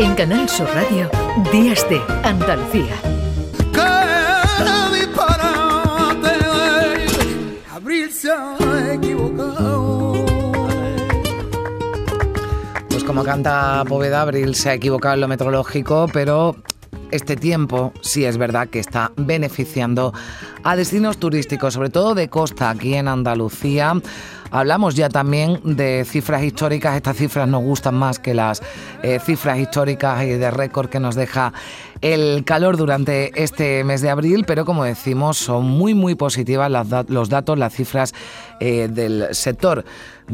En Canal Sur Radio, Días de Andalucía. Pues como canta Poveda, Abril se ha equivocado en lo meteorológico, pero este tiempo sí es verdad que está beneficiando a destinos turísticos, sobre todo de costa aquí en Andalucía. Hablamos ya también de cifras históricas, estas cifras nos gustan más que las eh, cifras históricas y de récord que nos deja el calor durante este mes de abril, pero como decimos son muy muy positivas los datos, las cifras eh, del sector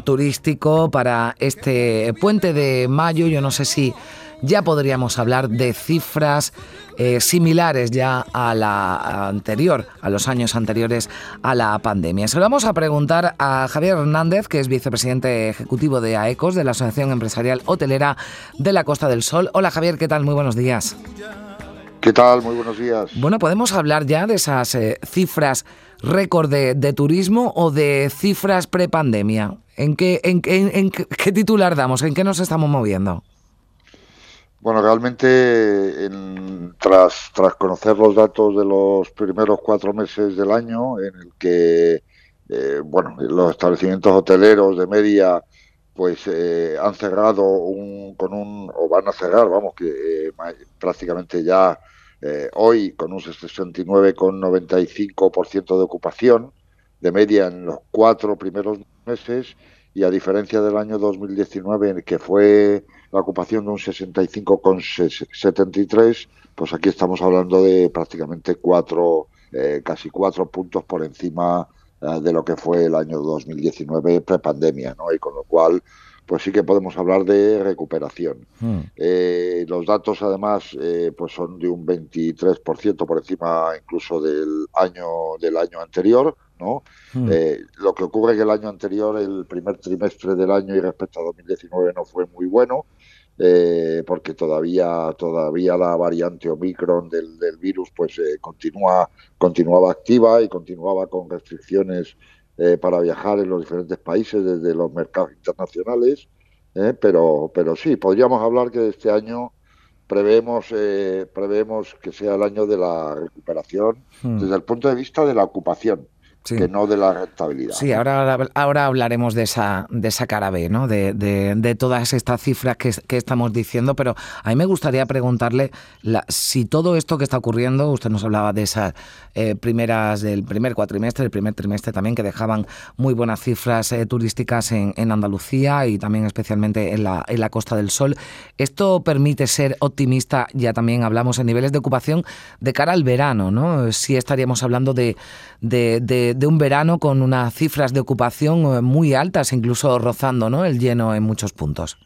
turístico para este puente de mayo. Yo no sé si ya podríamos hablar de cifras eh, similares ya a la anterior, a los años anteriores a la pandemia. Se lo vamos a preguntar a Javier Hernández, que es vicepresidente ejecutivo de AECOS, de la Asociación Empresarial Hotelera de la Costa del Sol. Hola Javier, ¿qué tal? Muy buenos días. ¿Qué tal? Muy buenos días. Bueno, ¿podemos hablar ya de esas eh, cifras récord de, turismo o de cifras prepandemia? ¿En qué, en, en qué titular damos? ¿En qué nos estamos moviendo? Bueno, realmente tras, tras conocer los datos de los primeros cuatro meses del año, en el que eh, bueno, los establecimientos hoteleros de media pues eh, han cerrado un, con un, o van a cerrar, vamos, que eh, prácticamente ya hoy con un 69,95% de ocupación de media en los cuatro primeros meses y a diferencia del año 2019 en el que fue la ocupación de un 65,73, pues aquí estamos hablando de prácticamente cuatro, eh, casi cuatro puntos por encima eh, de lo que fue el año 2019 prepandemia, ¿no? Y con lo cual, pues sí que podemos hablar de recuperación. Hmm. Eh, los datos, además, pues son de un 23% por encima incluso del año del año anterior, ¿no? Hmm. lo que ocurre es que el año anterior, el primer trimestre del año y respecto a 2019 no fue muy bueno, eh, porque todavía todavía la variante Omicron del, del virus pues eh, continúa continuaba activa y continuaba con restricciones eh, para viajar en los diferentes países desde los mercados internacionales pero pero sí podríamos hablar que este año prevemos prevemos que sea el año de la recuperación hmm. desde el punto de vista de la ocupación que no de la rentabilidad. Sí, ahora, ahora hablaremos de esa, de esa cara B, ¿no? de, de, todas estas cifras que, que, estamos diciendo, pero a mí me gustaría preguntarle la, si todo esto que está ocurriendo, usted nos hablaba de esas eh, primeras, del primer cuatrimestre, el primer trimestre también, que dejaban muy buenas cifras eh, turísticas en, en, Andalucía y también especialmente en la, en la Costa del Sol. ¿Esto permite ser optimista? Ya también hablamos en niveles de ocupación de cara al verano, ¿no? Si estaríamos hablando de, de de, un verano con unas cifras de ocupación eh, muy altas, incluso rozando ¿no? el lleno en muchos puntos.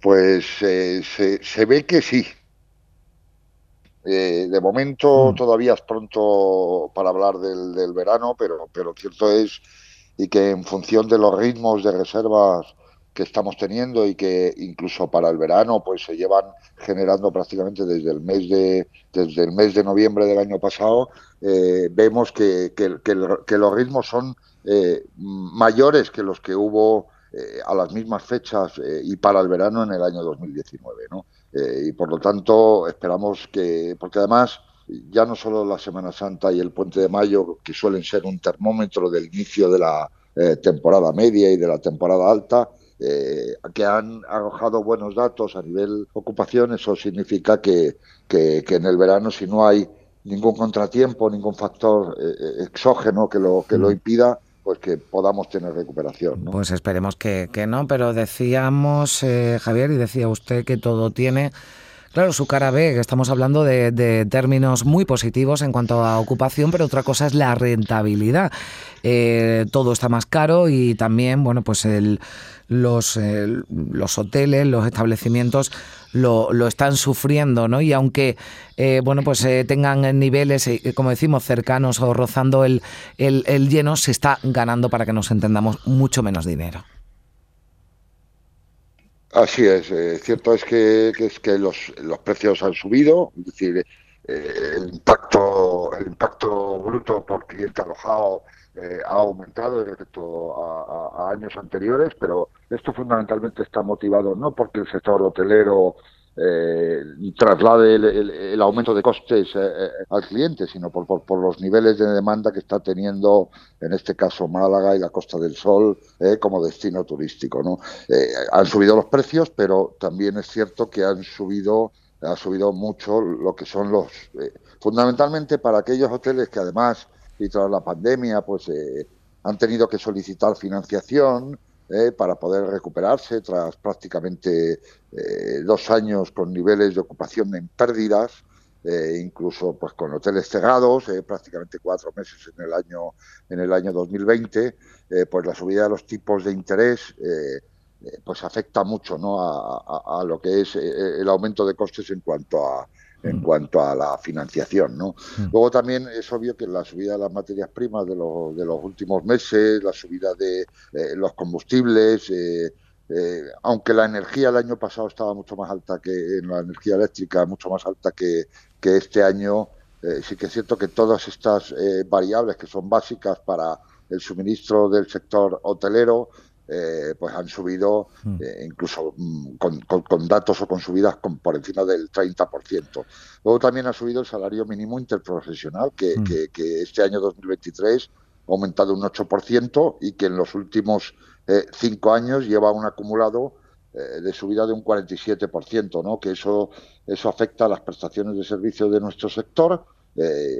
Pues eh, se, ve que sí. Eh, de momento mm. todavía es pronto para hablar del, del, verano, pero, pero cierto es y que en función de los ritmos de reservas que estamos teniendo y que incluso para el verano pues se llevan generando prácticamente desde el mes de desde el mes de noviembre del año pasado eh, vemos que, que, los ritmos son eh, mayores que los que hubo eh, a las mismas fechas y para el verano en el año 2019 ¿no? y por lo tanto esperamos que porque además ya no solo la Semana Santa y el Puente de Mayo que suelen ser un termómetro del inicio de la temporada media y de la temporada alta eh, que han arrojado buenos datos a nivel ocupación, eso significa que, que, en el verano, si no hay ningún contratiempo, ningún factor eh, eh, exógeno que lo, que lo mm. impida, pues que podamos tener recuperación. Pues esperemos que, que, no, pero decíamos, Javier, y decía usted que todo tiene Claro, su cara B, que estamos hablando de, términos muy positivos en cuanto a ocupación, pero otra cosa es la rentabilidad. Eh, todo está más caro y también, bueno, pues el, los, los hoteles, los establecimientos lo, lo, están sufriendo, ¿no? Y aunque, eh, bueno, pues eh, tengan niveles, como decimos, cercanos o rozando el, el, el lleno, se está ganando, para que nos entendamos, mucho menos dinero. Así es, eh, cierto es que, es que los, los, precios han subido, es decir, eh, el impacto el impacto bruto por cliente alojado eh, ha aumentado respecto a, años anteriores, pero esto fundamentalmente está motivado no porque el sector hotelero eh, traslade el, aumento de costes eh, eh, al cliente, sino por, por, los niveles de demanda que está teniendo, en este caso, Málaga y la Costa del Sol como destino turístico. ¿no? han subido los precios, pero también es cierto que han subido ha subido mucho lo que son los fundamentalmente para aquellos hoteles que además y tras la pandemia pues han tenido que solicitar financiación eh, para poder recuperarse tras prácticamente eh, dos años con niveles de ocupación en pérdidas, eh, incluso pues con hoteles cerrados, prácticamente cuatro meses en el año en el año 2020, pues la subida de los tipos de interés pues afecta mucho ¿no? a, lo que es el aumento de costes en cuanto a en mm. cuanto a la financiación. ¿no? Mm. Luego también es obvio que la subida de las materias primas de, los, de los últimos meses, la subida de eh, los combustibles, eh, eh, aunque la energía el año pasado estaba mucho más alta que en la energía eléctrica, mucho más alta que, que este año, sí que es cierto que todas estas variables que son básicas para el suministro del sector hotelero, eh, pues han subido mm. eh, incluso mm, con, datos o con subidas por encima del 30%. Luego también ha subido el salario mínimo interprofesional, que, mm. este año 2023 ha aumentado un 8% y que en los últimos eh, cinco años lleva un acumulado de subida de un 47%, ¿no? que eso, eso afecta a las prestaciones de servicios de nuestro sector.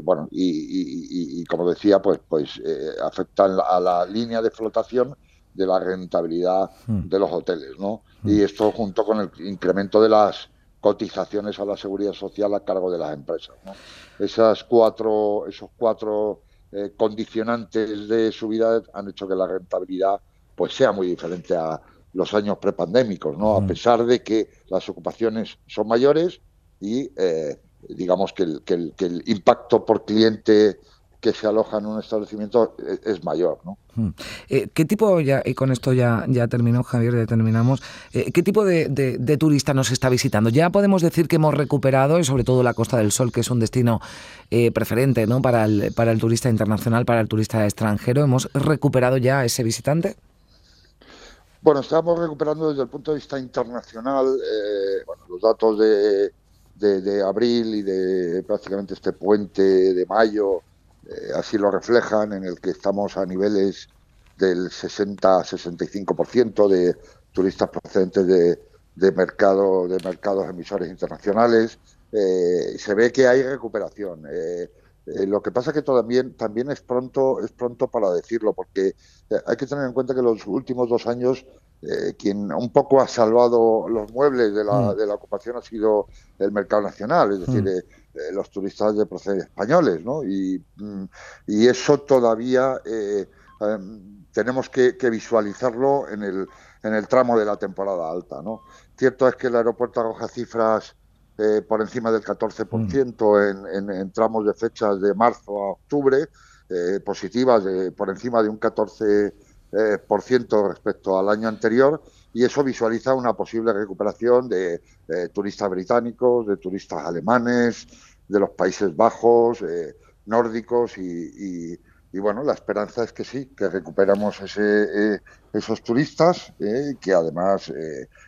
bueno, y, como decía, pues, pues afecta a la línea de flotación de la rentabilidad hmm. de los hoteles, ¿no? Hmm. Y esto junto con el incremento de las cotizaciones a la seguridad social a cargo de las empresas. ¿no? Esas cuatro, esos cuatro eh, condicionantes de subida han hecho que la rentabilidad pues sea muy diferente a los años prepandémicos, ¿no? A hmm. pesar de que las ocupaciones son mayores y eh, digamos que el, que el impacto por cliente que se aloja en un establecimiento es, mayor. ¿no? Hmm. Eh, ¿Qué tipo, ya, y con esto ya, ya terminó Javier, ya terminamos, eh, qué tipo de, turista nos está visitando? Ya podemos decir que hemos recuperado, y sobre todo la Costa del Sol, que es un destino eh, preferente ¿no? para, el, para el turista internacional, para el turista extranjero, ¿hemos recuperado ya ese visitante? Bueno, estamos recuperando desde el punto de vista internacional bueno, los datos de, de, abril y de prácticamente este puente de mayo eh, así lo reflejan, en el que estamos a niveles del 60-65% de turistas procedentes de, de, mercado, de mercados emisores internacionales. Eh, se ve que hay recuperación. Eh, lo que pasa es que también, también es pronto es pronto para decirlo, porque hay que tener en cuenta que los últimos dos años quien un poco ha salvado los muebles de la, mm. de la ocupación ha sido el mercado nacional, es decir, mm. Eh, los turistas de procedencia españoles, ¿no? Y, mm, y eso todavía eh, em, tenemos que, visualizarlo en el, en el tramo de la temporada alta, ¿no? Cierto es que el aeropuerto arroja cifras eh, por encima del 14% mm. en, en, tramos de fechas de marzo a octubre, positivas de, por encima de un 14% por ciento respecto al año anterior y eso visualiza una posible recuperación de, turistas británicos, de turistas alemanes, de los Países Bajos, eh, nórdicos y, bueno, la esperanza es que sí, que recuperamos ese, eh, esos turistas eh, que además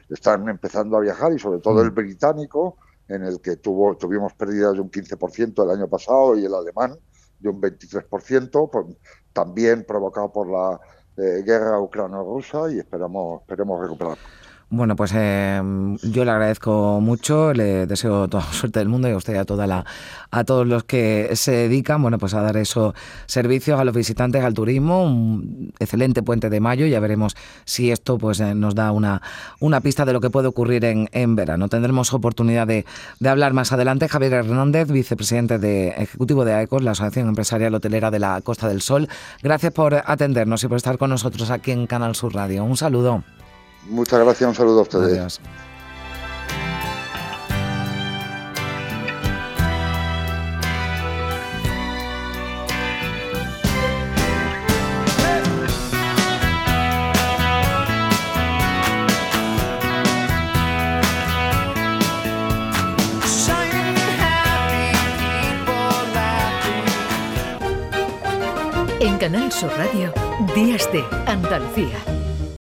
están empezando a viajar y sobre todo el mm. británico, en el que tuvo, tuvimos pérdidas de un 15% el año pasado y el alemán de un 23%, pues, también provocado por la guerra ucrano-rusa y esperamos, esperemos recuperar. Bueno, pues em, yo le agradezco mucho, le deseo toda la suerte del mundo y a usted y a, toda la, a todos los que se dedican bueno, pues a dar esos servicios a los visitantes, al turismo. Un excelente puente de mayo. Ya veremos si esto pues, eh, nos da una, una pista de lo que puede ocurrir en, en verano. Tendremos oportunidad de, de, hablar más adelante. Javier Hernández, vicepresidente de, ejecutivo de AECOS, la Asociación Empresarial Hotelera de la Costa del Sol. Gracias por atendernos y por estar con nosotros aquí en Canal Sur Radio. Un saludo. Muchas gracias, un saludo a ustedes. En Canal Sur Radio, Días de Andalucía.